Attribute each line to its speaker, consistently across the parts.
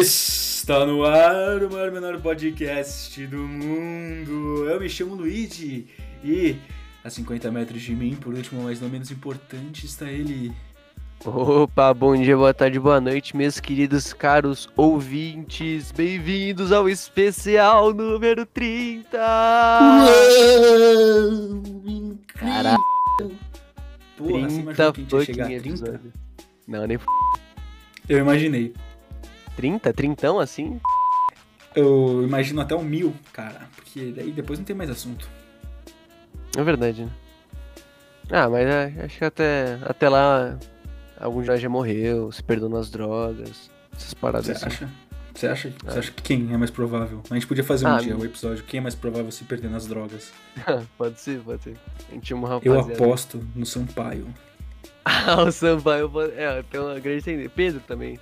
Speaker 1: Está no ar o maior menor podcast do mundo. Eu me chamo Luigi e a 50 metros de mim, por último, mas não menos importante, está ele.
Speaker 2: Opa, bom dia, boa tarde, boa noite, meus queridos caros ouvintes. Bem-vindos ao especial número 30. Caralho.
Speaker 1: Porra, você
Speaker 2: 30
Speaker 1: imaginou que a gente ia
Speaker 2: fucking
Speaker 1: chegar a 30?
Speaker 2: episódios. Não, nem f...
Speaker 1: Eu imaginei.
Speaker 2: 30? Trintão assim?
Speaker 1: Eu imagino até um mil, cara, porque daí depois não tem mais assunto.
Speaker 2: É verdade, né? Ah, mas é, acho que até, até lá algum já já morreu, se perdeu nas drogas, essas paradas
Speaker 1: Você
Speaker 2: assim.
Speaker 1: acha? Você acha? Você acha que quem é mais provável? A gente podia fazer um
Speaker 2: Ah,
Speaker 1: dia
Speaker 2: meu.
Speaker 1: o episódio Quem é mais provável se perder nas drogas?
Speaker 2: pode ser, pode ser. A gente tinha uma
Speaker 1: Eu aposto no Sampaio.
Speaker 2: Ah, o Sampaio, é, tem uma grande tendência. Pedro também.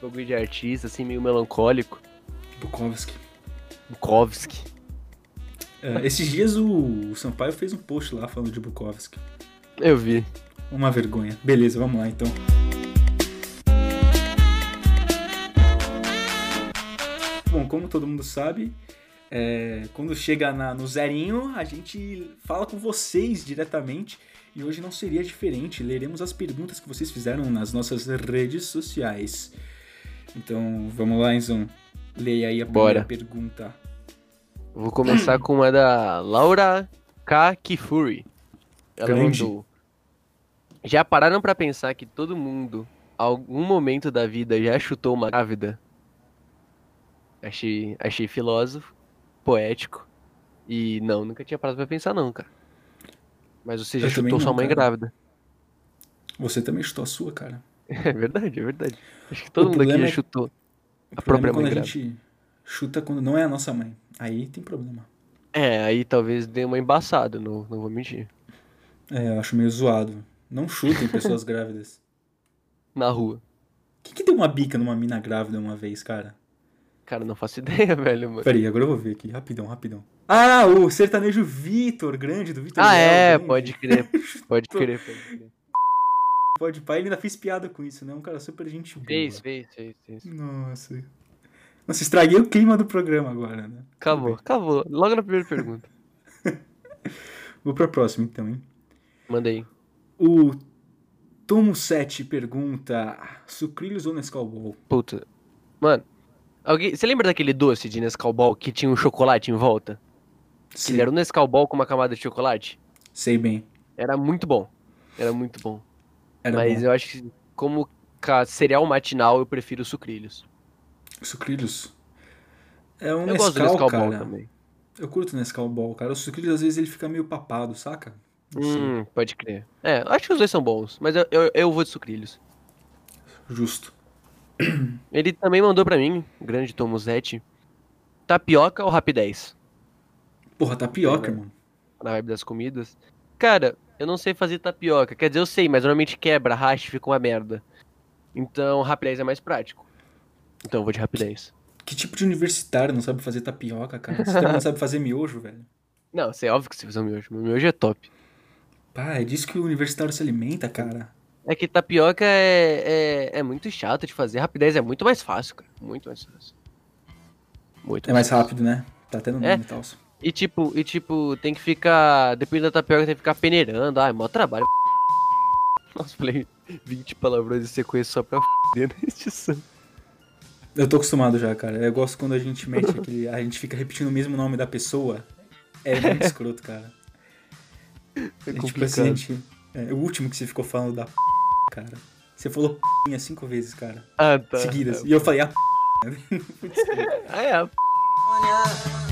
Speaker 2: Bagulho de artista, assim, meio melancólico.
Speaker 1: Bukowski.
Speaker 2: Bukowski.
Speaker 1: É, esses dias o, o Sampaio fez um post lá falando de Bukowski.
Speaker 2: Eu vi.
Speaker 1: Uma vergonha. Beleza, vamos lá então. Bom, como todo mundo sabe, é, quando chega na- no zerinho, a gente fala com vocês diretamente. E hoje não seria diferente. Leremos as perguntas que vocês fizeram nas nossas redes sociais. Então, vamos lá, Enzo. Leia aí a primeira
Speaker 2: Bora.
Speaker 1: pergunta.
Speaker 2: Vou começar com uma da Laura K. Kifuri. Ela
Speaker 1: Grande.
Speaker 2: mandou. Já pararam pra pensar que todo mundo, algum momento da vida, já chutou uma grávida? Achei, achei filósofo, poético. E não, nunca tinha parado pra pensar não, cara. Mas você já
Speaker 1: Eu
Speaker 2: chutou
Speaker 1: não,
Speaker 2: sua mãe
Speaker 1: cara.
Speaker 2: grávida.
Speaker 1: Você também chutou a sua, cara.
Speaker 2: É verdade, é verdade. Acho que todo
Speaker 1: O
Speaker 2: mundo aqui já
Speaker 1: é-
Speaker 2: chutou.
Speaker 1: O
Speaker 2: A
Speaker 1: problema
Speaker 2: própria
Speaker 1: é quando
Speaker 2: mãe
Speaker 1: a gente chuta quando não é a nossa mãe. Aí tem problema.
Speaker 2: É, aí talvez dê uma embaçada, não, não vou mentir.
Speaker 1: É, eu acho meio zoado. Não chutem pessoas grávidas.
Speaker 2: Na rua.
Speaker 1: Quem que deu uma bica numa mina grávida uma vez, cara?
Speaker 2: Cara, não faço ideia, velho, mano.
Speaker 1: Peraí, agora eu vou ver aqui. Rapidão, rapidão. Ah, o sertanejo Vitor, grande, do Vitor
Speaker 2: Ah,
Speaker 1: Léo,
Speaker 2: é,
Speaker 1: grande.
Speaker 2: pode crer, pode crer, pode crer.
Speaker 1: Pode pai, ele ainda fez piada com isso, né? Um cara super gente boa.
Speaker 2: Fez, fez, fez, fez.
Speaker 1: Nossa. Nossa, estraguei o clima do programa agora, né?
Speaker 2: Acabou, acabou. Logo na primeira pergunta.
Speaker 1: Vou pra próxima, então, hein?
Speaker 2: Manda aí.
Speaker 1: O Tomo 7 pergunta: Sucrilhos ou Nescau Ball?
Speaker 2: Puta. Mano, alguém, você lembra daquele doce de Nescau Ball que tinha um chocolate em volta? Que
Speaker 1: Sei,
Speaker 2: ele era um Nescau Ball com uma camada de chocolate?
Speaker 1: sei bem.
Speaker 2: Era muito bom. Era muito bom.
Speaker 1: Era
Speaker 2: Mas
Speaker 1: bom.
Speaker 2: eu acho que como cereal matinal eu prefiro sucrilhos.
Speaker 1: Sucrilhos. É um
Speaker 2: eu
Speaker 1: Nescau,
Speaker 2: gosto do Nescau
Speaker 1: cara.
Speaker 2: Ball também.
Speaker 1: Eu curto o Nescau Ball, cara. O sucrilhos às vezes ele fica meio papado, saca?
Speaker 2: Hum, pode crer. É, acho que os dois são bons, mas eu, eu, eu vou de sucrilhos.
Speaker 1: Justo.
Speaker 2: Ele também mandou pra mim, grande Tomuzete, tapioca ou rapidez?
Speaker 1: Porra, tapioca,
Speaker 2: É,
Speaker 1: irmão.
Speaker 2: na vibe das comidas. Cara, eu não sei fazer tapioca. Quer dizer, eu sei, mas normalmente quebra, racha e fica uma merda. Então, rapidez é mais prático. Então, eu vou de rapidez.
Speaker 1: Que tipo de universitário não sabe fazer tapioca, cara? Você também não sabe fazer miojo, velho?
Speaker 2: Não, você é óbvio que você fizer um miojo. Meu miojo é top.
Speaker 1: Pá, é disso que o universitário se alimenta, cara.
Speaker 2: É que tapioca é, é, é muito chato de fazer. Rapidez é muito mais fácil, cara. Muito mais fácil. Muito
Speaker 1: É mais
Speaker 2: fácil.
Speaker 1: rápido, né? Tá até no
Speaker 2: É.
Speaker 1: nome e tal.
Speaker 2: E tipo, e tipo, tem que ficar. Dependendo da tapioca, tem que ficar peneirando. Ai, mó trabalho. Nossa, falei 20 palavrões em sequência só pra f*** na edição.
Speaker 1: Eu tô acostumado já, cara. Eu gosto quando a gente mete aquele. A gente fica repetindo o mesmo nome da pessoa. É muito escroto, cara.
Speaker 2: É
Speaker 1: É tipo
Speaker 2: complicado.
Speaker 1: assim, gente. É, o último que você ficou falando da p, cara. Você falou p cinco vezes, cara.
Speaker 2: Ah, tá.
Speaker 1: Seguidas. E eu falei a p.
Speaker 2: Ah, é. a p-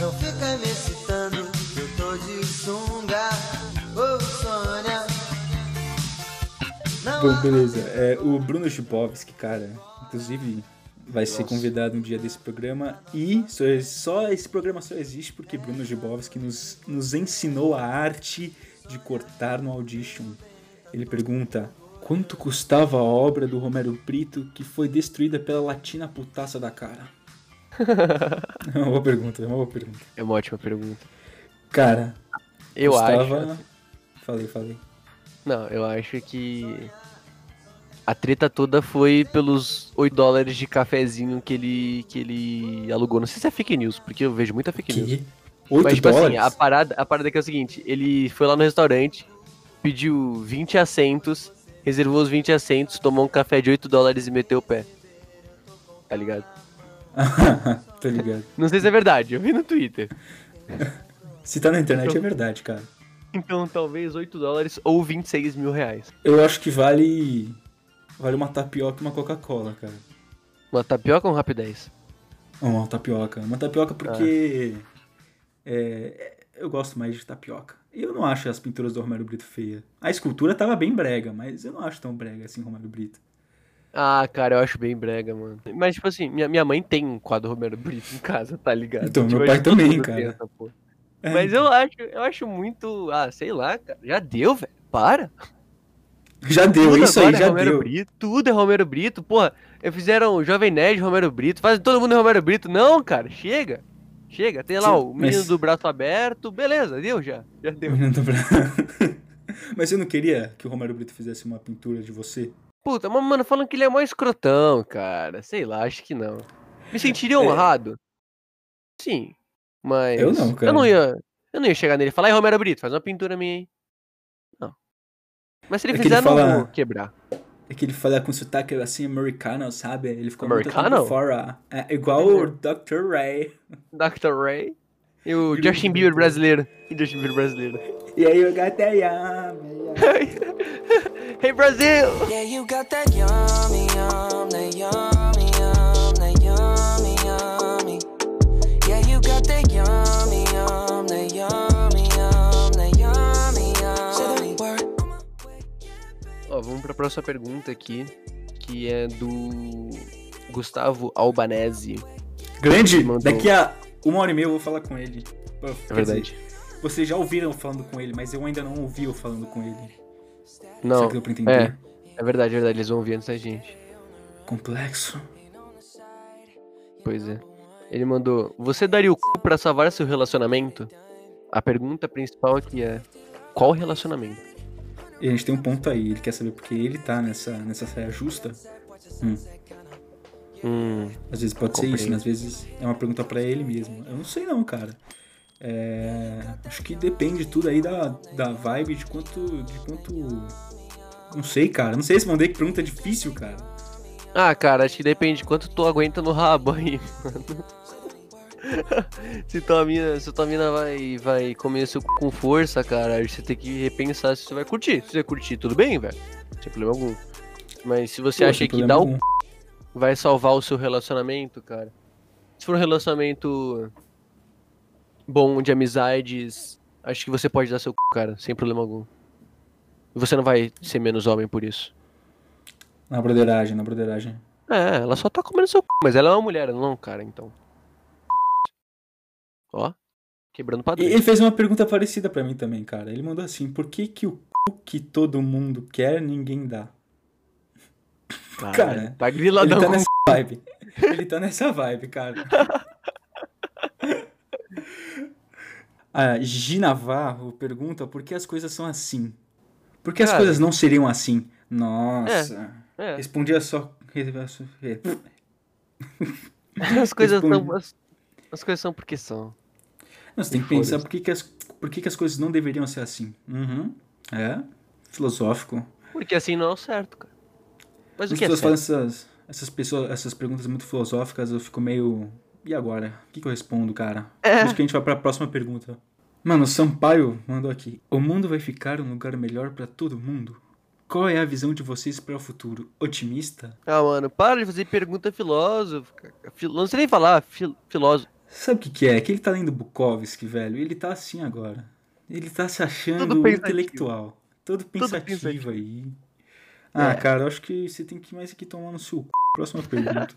Speaker 3: Não fica me excitando, eu tô de sunga. Ô Sônia. Não
Speaker 1: Bom, beleza. É, o Bruno Jubovski, cara, inclusive vai ser
Speaker 2: Nossa.
Speaker 1: convidado um dia desse programa. E só, só esse programa só existe porque Bruno Jubovski nos, nos ensinou a arte de cortar no Audition. Ele pergunta: quanto custava a obra do Romero Brito que foi destruída pela latina putaça da cara? é uma boa pergunta, é uma boa pergunta.
Speaker 2: É uma ótima pergunta.
Speaker 1: Cara,
Speaker 2: Eu acho.
Speaker 1: Falei, falei.
Speaker 2: Não, eu acho que. A treta toda foi pelos 8 dólares de cafezinho que ele, que ele alugou. Não sei se é fake news, porque eu vejo muita fake news.
Speaker 1: Que? 8
Speaker 2: Mas, tipo
Speaker 1: dólares?
Speaker 2: assim, a parada, a parada aqui é o seguinte: ele foi lá no restaurante, pediu 20 assentos, reservou os 20 assentos, tomou um café de 8 dólares e meteu o pé. Tá ligado?
Speaker 1: Tô ligado.
Speaker 2: Não sei se é verdade, eu vi no Twitter.
Speaker 1: Se tá na internet é verdade, cara.
Speaker 2: Então, talvez 8 dólares ou 26 mil reais.
Speaker 1: Eu acho que vale. Vale uma tapioca e uma Coca-Cola, cara.
Speaker 2: Uma tapioca ou um rapidez?
Speaker 1: Uma tapioca. Uma tapioca porque. é, eu gosto mais de tapioca. Eu não acho as pinturas do Romero Brito feia. A escultura tava bem brega, mas eu não acho tão brega assim, Romero Brito.
Speaker 2: Ah, cara, eu acho bem brega, mano. Mas, tipo assim, minha, minha mãe tem um quadro Romero Brito em casa, tá ligado?
Speaker 1: Então,
Speaker 2: Tipo,
Speaker 1: meu pai também, cara.
Speaker 2: essa.
Speaker 1: É,
Speaker 2: Mas eu acho, eu acho muito. Ah, sei lá, cara. Já deu, velho. Para.
Speaker 1: Já deu,
Speaker 2: Tudo
Speaker 1: isso aí
Speaker 2: é
Speaker 1: já
Speaker 2: Romero
Speaker 1: deu.
Speaker 2: Brito, tudo é Romero Brito, porra. Fizeram Jovem Nerd Romero Brito, fazem todo mundo é Romero Brito. Não, cara, chega. Chega, tem lá
Speaker 1: Sim,
Speaker 2: o menino
Speaker 1: mas-
Speaker 2: do braço aberto, beleza, deu já. Já deu.
Speaker 1: Menino do Bra- Mas eu não queria que o Romero Brito fizesse uma pintura de você.
Speaker 2: Puta, mas, mano, falando que ele é mó escrotão, cara. Sei lá, acho que não. Me sentiria
Speaker 1: É.
Speaker 2: honrado? Sim. Mas.
Speaker 1: Eu não, cara.
Speaker 2: Eu não ia. Eu não ia chegar nele e falar, aí, Romero Brito, faz uma pintura minha aí. Não. Mas se ele
Speaker 1: É que ele
Speaker 2: fizer, não
Speaker 1: fala-
Speaker 2: vou quebrar.
Speaker 1: É que ele fala com sotaque assim americano, sabe? Ele ficou
Speaker 2: Americano?
Speaker 1: muito fora. É igual o Dr. Ray.
Speaker 2: Dr. Ray. E o Justin Bieber brasileiro. E Justin Bieber brasileiro.
Speaker 1: E aí eu a
Speaker 2: hey, Brasil!
Speaker 3: Yeah, you got that yummy, yum, that yummy, yum, that yummy, yummy. Yeah, you got that yummy, yum, that yummy, yum, that yummy, yummy.
Speaker 2: Ó, vamos pra próxima pergunta aqui, que é do Gustavo Albanese.
Speaker 1: Grande!
Speaker 2: Mandou.
Speaker 1: Daqui a uma hora e meia eu vou falar com ele.
Speaker 2: É verdade.
Speaker 1: vocês já ouviram eu falando com ele, mas eu ainda não ouvi eu falando com ele. Será
Speaker 2: Não,
Speaker 1: que deu pra entender?
Speaker 2: é, é verdade, é verdade, eles vão ouvir antes da gente.
Speaker 1: Complexo.
Speaker 2: Pois é. Ele mandou, você daria o cu pra salvar seu relacionamento? A pergunta principal aqui é, qual relacionamento?
Speaker 1: E a gente tem um ponto aí, ele quer saber porque ele tá nessa, nessa saia justa. Hum,
Speaker 2: Hum,
Speaker 1: às vezes pode ser isso, né? Às vezes é uma pergunta pra ele mesmo. Eu não sei não, cara. É, acho que depende tudo aí da, da vibe, de quanto. De quanto. Não sei, cara. Não sei responder que pergunta difícil, cara.
Speaker 2: Ah, cara, acho que depende de quanto tu aguenta no rabo aí, mano. se tua mina, se tua mina vai, vai comer seu cu com força, cara, aí você tem que repensar se você vai curtir. Se você curtir, tudo bem, velho. Sem problema algum. Mas se você
Speaker 1: Pô,
Speaker 2: acha que o
Speaker 1: algum.
Speaker 2: cu vai salvar o seu relacionamento, cara. Se for um relacionamento bom de amizades, acho que você pode dar seu cu, cara, sem problema algum. E você não vai ser menos homem por isso.
Speaker 1: Na broderagem, na broderagem.
Speaker 2: É, ela só tá comendo seu c... mas ela é uma mulher, não é cara, então. Ó, quebrando
Speaker 1: E
Speaker 2: padrões.
Speaker 1: ele fez uma pergunta parecida pra mim também, cara. Ele mandou assim: por que, que o cu que todo mundo quer, ninguém dá?
Speaker 2: Ah,
Speaker 1: cara,
Speaker 2: tá
Speaker 1: Ele
Speaker 2: griladão
Speaker 1: tá
Speaker 2: com
Speaker 1: nessa vibe. Ele tá nessa vibe, cara. A Gina Navarro pergunta por que as coisas são assim. Por que as
Speaker 2: Cara.
Speaker 1: coisas não seriam assim? Nossa.
Speaker 2: É,
Speaker 1: Respondia só.
Speaker 2: as coisas
Speaker 1: responde.
Speaker 2: são. As, as coisas são porque são.
Speaker 1: Não, você tem que pensar por que, que, as, por que, que as coisas não deveriam ser assim. Uhum. É. Filosófico.
Speaker 2: Porque assim não é o certo, cara. Mas o
Speaker 1: As
Speaker 2: que é
Speaker 1: falam essas, essas, pessoas, essas perguntas muito filosóficas, eu fico meio. E agora? O que, que eu respondo, cara?
Speaker 2: É.
Speaker 1: Isso que a gente vai pra próxima pergunta. Mano, o Sampaio mandou aqui. O mundo vai ficar um lugar melhor pra todo mundo? Qual é a visão de vocês para o futuro? Otimista?
Speaker 2: Ah, mano, para de fazer pergunta filósofa. Fil... Não sei nem falar, fil... filósofo.
Speaker 1: Sabe o que, que é? É que ele tá lendo Bukowski, velho. Ele tá assim agora. Ele tá se achando
Speaker 2: Tudo pensativo.
Speaker 1: intelectual. Todo pensativo,
Speaker 2: pensativo.
Speaker 1: aí. Ah,
Speaker 2: É.
Speaker 1: cara, eu acho que você tem que ir mais aqui tomar no seu c... Próxima pergunta.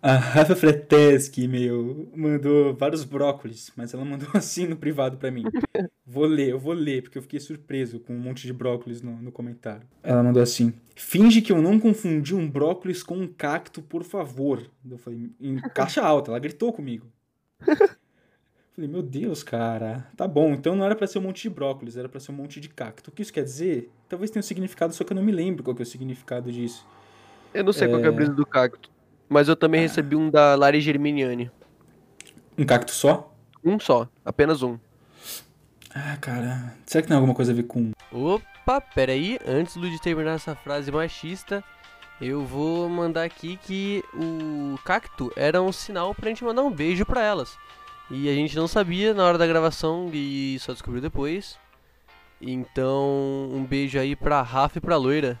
Speaker 1: A Rafa Freteschi, meu, mandou vários brócolis, mas ela mandou assim no privado pra mim. Vou ler, eu vou ler, porque eu fiquei surpreso com um monte de brócolis no, no comentário. Ela mandou assim: Finge que eu não confundi um brócolis com um cacto, por favor. Eu falei, em caixa alta, ela gritou comigo. Falei, meu Deus, cara. Tá bom, então não era pra ser um monte de brócolis, era pra ser um monte de cacto. O que isso quer dizer? Talvez tenha um significado, só que eu não me lembro qual que é o significado disso.
Speaker 2: Eu não sei qual que é a brisa do cacto. Mas eu também recebi um da Lari Germiniani.
Speaker 1: Um cacto só?
Speaker 2: Um só, apenas um.
Speaker 1: Ah, cara. Será que tem alguma coisa a ver com.
Speaker 2: Opa, peraí, antes de terminar essa frase machista, eu vou mandar aqui que o cacto era um sinal pra gente mandar um beijo pra elas. E a gente não sabia na hora da gravação e só descobriu depois. Então, um beijo aí pra Rafa e pra Loira.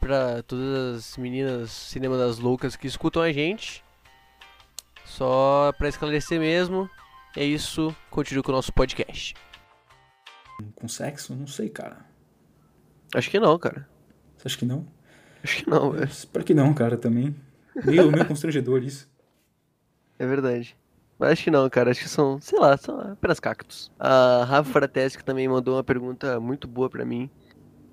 Speaker 2: Pra todas as meninas Cinema das Loucas que escutam a gente. Só pra esclarecer mesmo. É isso, continue com o nosso podcast.
Speaker 1: com sexo? Não sei, cara.
Speaker 2: Acho que não, cara.
Speaker 1: Você acha que não?
Speaker 2: Acho que não, velho.
Speaker 1: Espero que não, cara, também. Meio, meio constrangedor isso.
Speaker 2: É verdade. Mas acho que não, cara. Acho que são, sei lá, são apenas cactos. A Rafa Frateschi também mandou uma pergunta muito boa pra mim,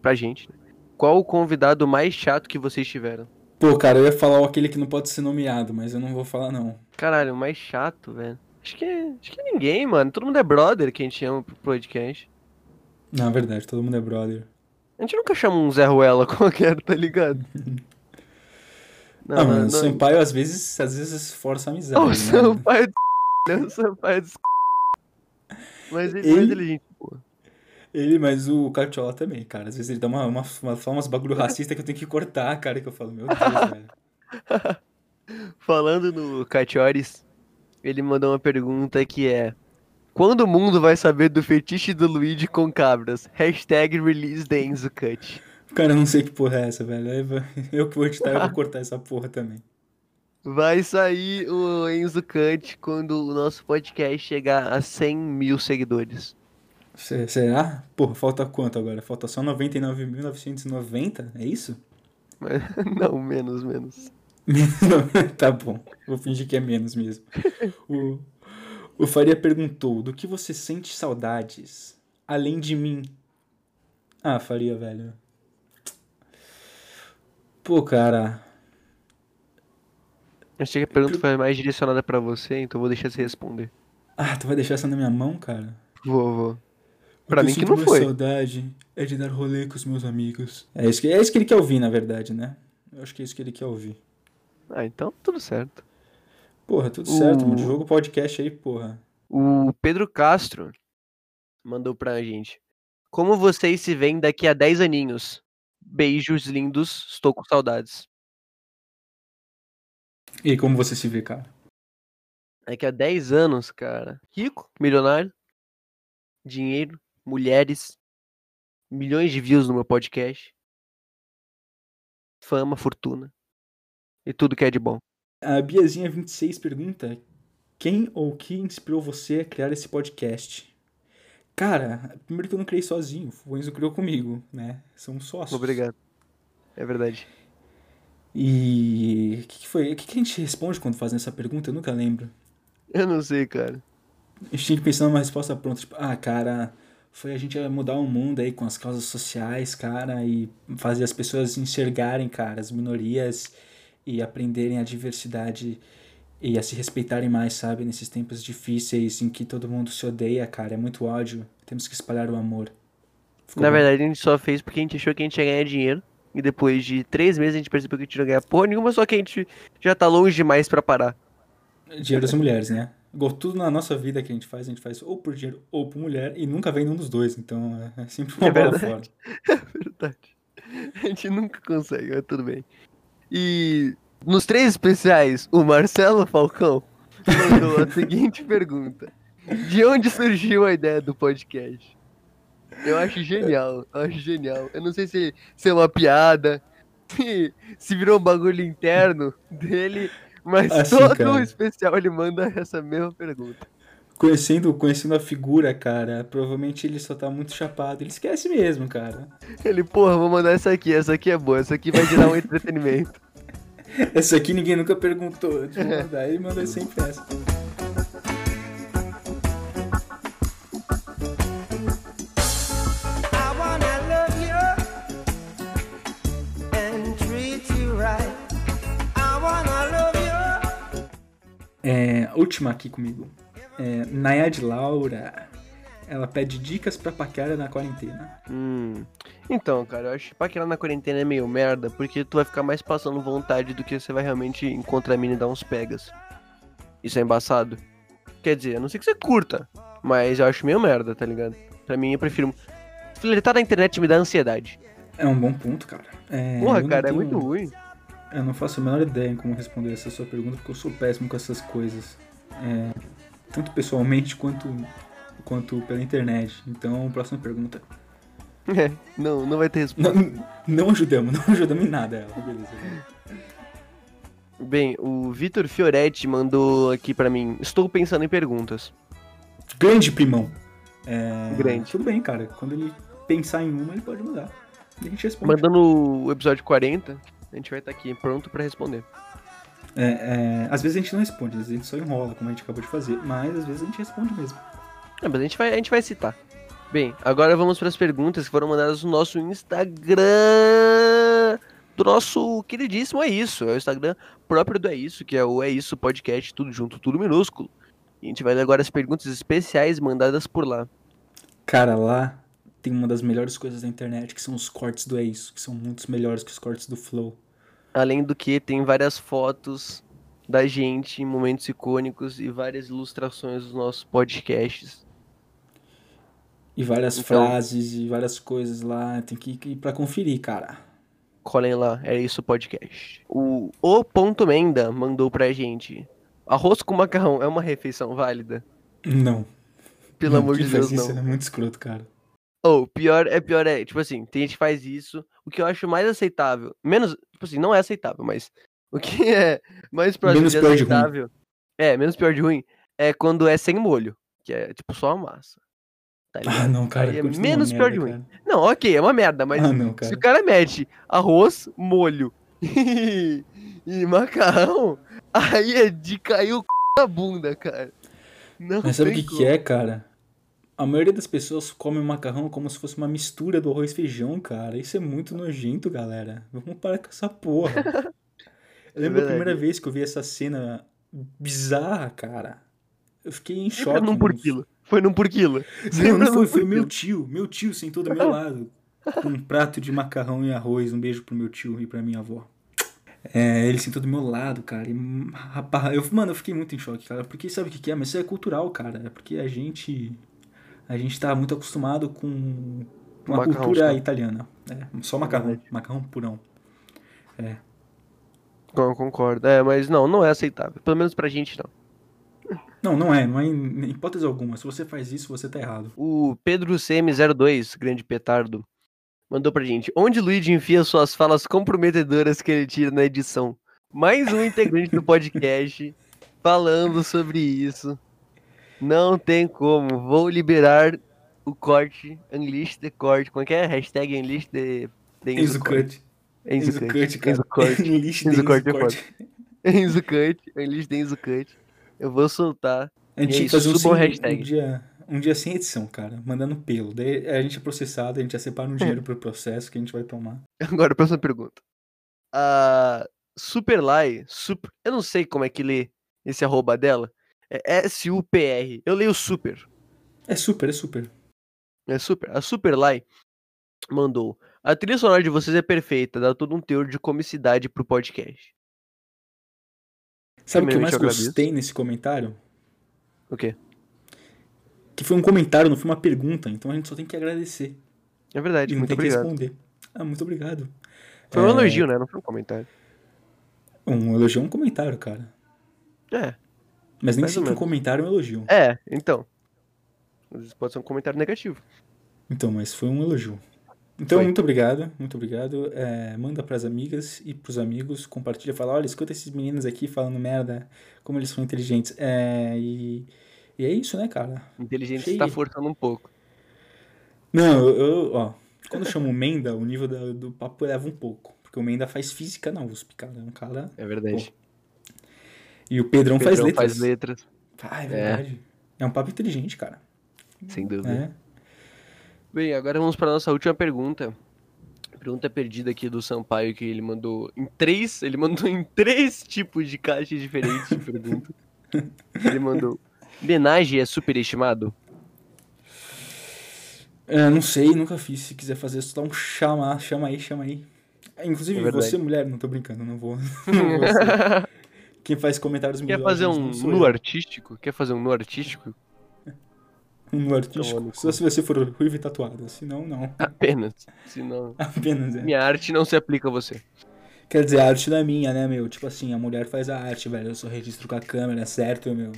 Speaker 2: pra gente. né? Qual o convidado mais chato que vocês tiveram?
Speaker 1: Pô, cara, eu ia falar aquele que não pode ser nomeado, mas eu não vou falar, não.
Speaker 2: Caralho, o mais chato, velho. Acho que, acho que ninguém, mano. Todo mundo é brother que a gente chama pro podcast.
Speaker 1: Na verdade, todo mundo é brother.
Speaker 2: A gente nunca chama um Zé Ruela qualquer, tá ligado? Não,
Speaker 1: ah,
Speaker 2: não,
Speaker 1: mano,
Speaker 2: não.
Speaker 1: o Sampaio às vezes, às vezes força a amizade.
Speaker 2: O
Speaker 1: né?
Speaker 2: Sampaio Sampaio do... Mas ele, é gente boa.
Speaker 1: Ele, mas o Cartiola também, cara. Às vezes ele dá uma, uma, uma, fala umas bagulho racista que eu tenho que cortar, cara, que eu falo, meu Deus, velho.
Speaker 2: Falando no Cachores, ele mandou uma pergunta que é Quando o mundo vai saber do fetiche do Luigi com cabras? Hashtag release the Enzo Cut.
Speaker 1: Cara, eu não sei que porra é essa, velho. Eu que vou editar, eu vou cortar essa porra também.
Speaker 2: Vai sair o Enzo Cut quando o nosso podcast chegar a 100 mil seguidores.
Speaker 1: Se- Será? Porra, falta quanto agora? Falta só 99.990? É isso?
Speaker 2: Não, menos, menos.
Speaker 1: Menos- tá bom, vou fingir que é menos mesmo. O, o Faria perguntou: do que você sente saudades? Além de mim. Ah, Faria, velho. Pô, cara.
Speaker 2: Achei que a pergunta foi mais direcionada pra você, então vou deixar você responder.
Speaker 1: Ah, tu vai deixar essa na minha mão, cara?
Speaker 2: Vou, vou. Pra
Speaker 1: eu
Speaker 2: mim que não foi.
Speaker 1: saudade é de dar rolê com os meus amigos. É isso, que, é isso que ele quer ouvir, na verdade, né? Eu acho que é isso que ele quer ouvir.
Speaker 2: Ah, então tudo certo.
Speaker 1: Porra, tudo certo,
Speaker 2: O-
Speaker 1: mano. Divulga o podcast aí, porra.
Speaker 2: O Pedro Castro mandou pra gente. Como vocês se veem daqui a 10 aninhos? Beijos lindos, estou com saudades.
Speaker 1: E como você se vê, cara?
Speaker 2: Daqui a 10 anos, cara. Rico, milionário, dinheiro, mulheres, milhões de views no meu podcast, fama, fortuna e tudo que é de bom.
Speaker 1: A Biazinha26 pergunta: Quem ou o que inspirou você a criar esse podcast? Cara, primeiro que eu não criei sozinho, o Enzo criou comigo, né? São sócios.
Speaker 2: Obrigado. É verdade.
Speaker 1: E o que, que foi? O que, que a gente responde quando fazem essa pergunta? Eu nunca lembro.
Speaker 2: Eu não sei, cara.
Speaker 1: A gente tinha que pensar numa resposta pronta, tipo, ah, cara, foi a gente mudar o mundo aí com as causas sociais, cara, e fazer as pessoas enxergarem, cara, as minorias e aprenderem a diversidade e a se respeitarem mais, sabe, nesses tempos difíceis em que todo mundo se odeia, cara, é muito ódio, temos que espalhar o amor. Ficou
Speaker 2: Na
Speaker 1: bom?
Speaker 2: verdade, a gente só fez porque a gente achou que a gente ia ganhar dinheiro. E depois de três meses a gente percebeu que a gente não ia ganhar porra nenhuma, só que a gente já tá longe demais pra parar.
Speaker 1: Dinheiro das mulheres, né? Tudo na nossa vida que a gente faz, a gente faz ou por dinheiro ou por mulher e nunca vem nenhum dos dois, então é é sempre uma
Speaker 2: É
Speaker 1: bola fora.
Speaker 2: Verdade. A gente nunca consegue, mas tudo bem. E nos três especiais, o Marcelo Falcão mandou a seguinte pergunta: De onde surgiu a ideia do podcast? Eu acho genial, eu acho genial. Eu não sei se, se é uma piada, se, se virou um bagulho interno dele, mas
Speaker 1: Assim,
Speaker 2: todo
Speaker 1: cara.
Speaker 2: especial ele manda essa mesma pergunta.
Speaker 1: Conhecendo, conhecendo a figura, cara, provavelmente ele só tá muito chapado. Ele esquece mesmo, cara.
Speaker 2: Ele, porra, vou mandar essa aqui, essa aqui é boa, essa aqui vai gerar um entretenimento.
Speaker 1: Essa aqui ninguém nunca perguntou. De mandar, ele manda sempre essa. É, última aqui comigo. É, Nayad Laura. Ela pede dicas pra paquera na quarentena.
Speaker 2: Hum. Então, cara, eu acho que paquerar na quarentena é meio merda, porque tu vai ficar mais passando vontade do que você vai realmente encontrar a mina e dar uns pegas. Isso é embaçado. Quer dizer, a não sei que você curta, mas eu acho meio merda, tá ligado? Pra mim, eu prefiro. Flertar na internet me dá ansiedade.
Speaker 1: É um bom ponto, cara. É,
Speaker 2: Porra, cara, é
Speaker 1: tenho-
Speaker 2: muito ruim.
Speaker 1: Eu não faço a menor ideia em como responder essa sua pergunta, porque eu sou péssimo com essas coisas. É, tanto pessoalmente quanto, quanto pela internet. Então, próxima pergunta.
Speaker 2: É, não, não vai ter resposta.
Speaker 1: Não, não ajudamos, não ajudamos em nada ela. Beleza.
Speaker 2: Bem, o Vitor Fioretti mandou aqui pra mim. Estou pensando em perguntas.
Speaker 1: Grande primão. É,
Speaker 2: Grande.
Speaker 1: Tudo bem, cara. Quando ele pensar em uma, ele pode mandar. A gente responde.
Speaker 2: Mandando o episódio 40, a gente vai estar aqui pronto pra responder.
Speaker 1: É, é, às vezes a gente não responde, às vezes a gente só enrola, como a gente acabou de fazer. Mas às vezes a gente responde mesmo.
Speaker 2: É, mas a gente vai, a gente vai citar. Bem, agora vamos para as perguntas que foram mandadas no nosso Instagram do nosso queridíssimo É Isso. É o Instagram próprio do É Isso, que é o É Isso Podcast, tudo junto, tudo minúsculo. E a gente vai ler agora as perguntas especiais mandadas por lá.
Speaker 1: Cara, lá tem uma das melhores coisas da internet, que são os cortes do É Isso, que são muitos melhores que os cortes do Flow.
Speaker 2: Além do que, tem várias fotos da gente em momentos icônicos e várias ilustrações dos nossos podcasts.
Speaker 1: E várias
Speaker 2: Então-
Speaker 1: frases e várias coisas lá, tem que ir pra conferir, cara.
Speaker 2: Colhem lá, é isso podcast. O O Ponto Menda mandou pra gente. Arroz com macarrão é uma refeição válida?
Speaker 1: Não.
Speaker 2: Pelo
Speaker 1: Não,
Speaker 2: amor de Deus,
Speaker 1: isso
Speaker 2: não.
Speaker 1: É muito escroto, cara.
Speaker 2: Ou, pior é pior é, tipo assim, tem gente que faz isso. O que eu acho mais aceitável, menos, tipo assim, não é aceitável, mas o que é mais próximo
Speaker 1: Menos
Speaker 2: de
Speaker 1: pior de ruim.
Speaker 2: aceitável, é, menos pior de ruim, é quando é sem molho, que é tipo só a massa. Tá
Speaker 1: Ah, não, cara.
Speaker 2: É menos pior de
Speaker 1: merda,
Speaker 2: ruim.
Speaker 1: cara.
Speaker 2: Não, ok, é uma merda, mas
Speaker 1: Ah, não,
Speaker 2: se o cara mete arroz, molho e macarrão, aí é de cair o c... na bunda, cara. Não
Speaker 1: Mas sabe o que, que é, cara? A maioria das pessoas come macarrão como se fosse uma mistura do arroz e feijão, cara. Isso é muito nojento, galera. Vamos parar com essa porra. Eu lembro a
Speaker 2: verdade.
Speaker 1: primeira vez que eu vi essa cena bizarra, cara. Eu fiquei em choque.
Speaker 2: num por quilo. Foi num por quilo.
Speaker 1: Não, não foi, foi meu tio. Meu tio sentou do meu lado. Com um prato de macarrão e arroz. Um beijo pro meu tio e pra minha avó. É, ele sentou do meu lado, cara. E, rapaz, eu, mano, eu fiquei muito em choque, cara. Porque sabe o que, que é? Mas isso é cultural, cara. É porque a gente. A gente tá muito acostumado com uma
Speaker 2: Macarrão
Speaker 1: cultura italiana. É, só macarrão.
Speaker 2: Verdade.
Speaker 1: Macarrão purão.
Speaker 2: Con- Concordo. É, mas não, não é aceitável. Pelo menos pra gente não.
Speaker 1: Não, não é. Não é em, em hipótese alguma. Se você faz isso, você tá errado.
Speaker 2: O Pedro CM02, grande petardo, mandou pra gente. Onde Luigi enfia suas falas comprometedoras que ele tira na edição? Mais um integrante do podcast falando sobre isso. Não tem como. Vou liberar o corte. Unleash the corte. Como é que é? Hashtag Unleash the, the
Speaker 1: Enzo Cut.
Speaker 2: Enzo Cut.
Speaker 1: Cara.
Speaker 2: Enzo Cut. Enzo Cut é
Speaker 1: Enzo Cut.
Speaker 2: Enzo Cut. Unleash the Enzo Cut. Eu vou soltar.
Speaker 1: A gente
Speaker 2: é
Speaker 1: tinha que fazer um, sem-
Speaker 2: hashtag.
Speaker 1: um dia, um dia sem edição, cara. Mandando pelo. Daí a gente é processado, a gente já separa um dinheiro pro processo que a gente vai tomar.
Speaker 2: Agora, próxima pergunta. A Superlai, super, eu não sei como é que lê esse arroba dela. É S-U-P-R. Eu leio super.
Speaker 1: É super, é super.
Speaker 2: É super. A Superlai mandou. A trilha sonora de vocês é perfeita, dá todo um teor de comicidade pro podcast.
Speaker 1: Sabe o que eu mais
Speaker 2: eu
Speaker 1: gostei nesse comentário?
Speaker 2: O quê?
Speaker 1: Que foi um comentário, não foi uma pergunta. Então a gente só tem que agradecer.
Speaker 2: É verdade,
Speaker 1: E não
Speaker 2: muito
Speaker 1: tem que
Speaker 2: obrigado.
Speaker 1: responder. Ah, muito obrigado.
Speaker 2: Foi um
Speaker 1: É,
Speaker 2: elogio, né? Não foi um comentário.
Speaker 1: Um elogio é um comentário, cara.
Speaker 2: É,
Speaker 1: Mas nem sempre um comentário é um elogio.
Speaker 2: é, então. Às vezes pode ser um comentário negativo.
Speaker 1: Então, mas foi um elogio. Então,
Speaker 2: Foi.
Speaker 1: muito obrigado, muito obrigado. É, manda pras amigas e pros amigos, compartilha, fala, olha, escuta esses meninos aqui falando merda, como eles são inteligentes. É, e, e é isso, né, cara?
Speaker 2: Inteligente está forçando um pouco.
Speaker 1: Não, eu, eu- ó, quando eu chamo o Menda, o nível da- do papo eleva um pouco. Porque o Menda faz física na USP, cara. É um cara.
Speaker 2: É verdade.
Speaker 1: E o Pedrão, faz
Speaker 2: Pedrão
Speaker 1: letras.
Speaker 2: faz letras,
Speaker 1: Ah, é verdade. É. um papo inteligente, cara.
Speaker 2: sem dúvida.
Speaker 1: É.
Speaker 2: Bem, agora vamos para nossa última pergunta. Pergunta perdida aqui do Sampaio, que ele mandou em três. Ele mandou em três tipos de caixas diferentes de pergunta. Ele mandou. Homenagem é superestimado?
Speaker 1: É, não sei, nunca fiz. Se quiser fazer, só dá um chama, chama aí, chama aí. Inclusive,
Speaker 2: É
Speaker 1: você, mulher, não tô brincando, não vou. Não vou. Quem faz comentários
Speaker 2: Quer fazer um
Speaker 1: não
Speaker 2: nu artístico? Quer fazer um nu artístico?
Speaker 1: Um nu artístico?
Speaker 2: Então,
Speaker 1: Só se você for ruivo e tatuado. Se não, não.
Speaker 2: Apenas. Senão.
Speaker 1: Apenas, é.
Speaker 2: Minha arte não se aplica a você.
Speaker 1: Quer dizer, a arte não é minha, né, meu? Tipo assim, a mulher faz a arte, velho. Eu só registro com a câmera, certo, meu?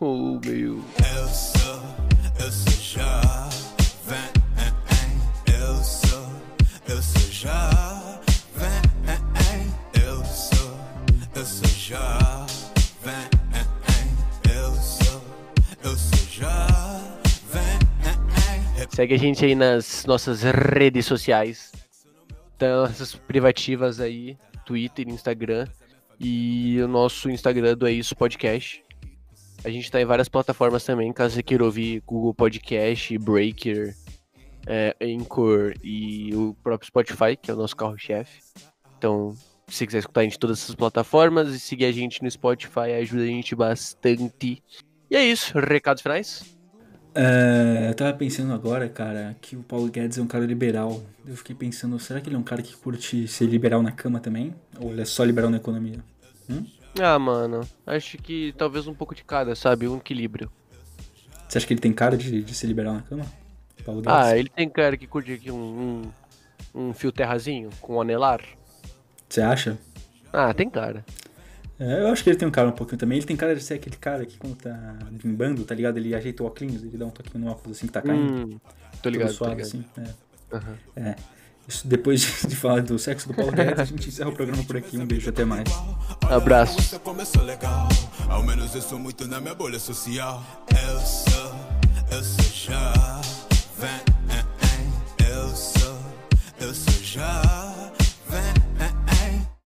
Speaker 2: Oh, meu.
Speaker 4: Eu sou, eu sou
Speaker 2: Segue a gente aí nas nossas redes sociais. Essas privativas aí, Twitter, Instagram. E o nosso Instagram do É Isso Podcast. A gente tá em várias plataformas também, caso você queira ouvir Google Podcast, Breaker, é, Anchor e o próprio Spotify, que é o nosso carro-chefe. Então, se você quiser escutar a gente em todas essas plataformas e seguir a gente no Spotify, ajuda a gente bastante. E é isso, recados finais?
Speaker 1: É, eu tava pensando agora, cara, que o Paulo Guedes é um cara liberal. Eu fiquei pensando, será que ele é um cara que curte ser liberal na cama também? Ou ele é só liberal na economia?
Speaker 2: Ah, mano, acho que talvez um pouco de cada, sabe? Um equilíbrio.
Speaker 1: Você acha que ele tem cara de, de ser liberal na cama? Paulo Guedes?
Speaker 2: Ah, ele tem cara que curte aqui um, um, um fio terrazinho com anelar.
Speaker 1: Você acha?
Speaker 2: Ah, tem cara.
Speaker 1: É, eu acho que ele tem um cara um pouquinho também. Ele tem cara de ser aquele cara que quando tá limbando, tá ligado? Ele ajeita o óculos, ele dá um toquinho no óculos assim que tá hum, caindo.
Speaker 2: Hum, tô ligado,
Speaker 1: suave, tô
Speaker 2: ligado.
Speaker 1: assim. É.
Speaker 2: Uhum.
Speaker 1: é. Isso, depois de, falar do sexo do Paulo Guedes, a gente encerra o programa por aqui. Um beijo, até mais.
Speaker 2: Abraço.
Speaker 4: Você começou legal, ao menos eu sou muito na minha bolha social. Eu sou, eu sou.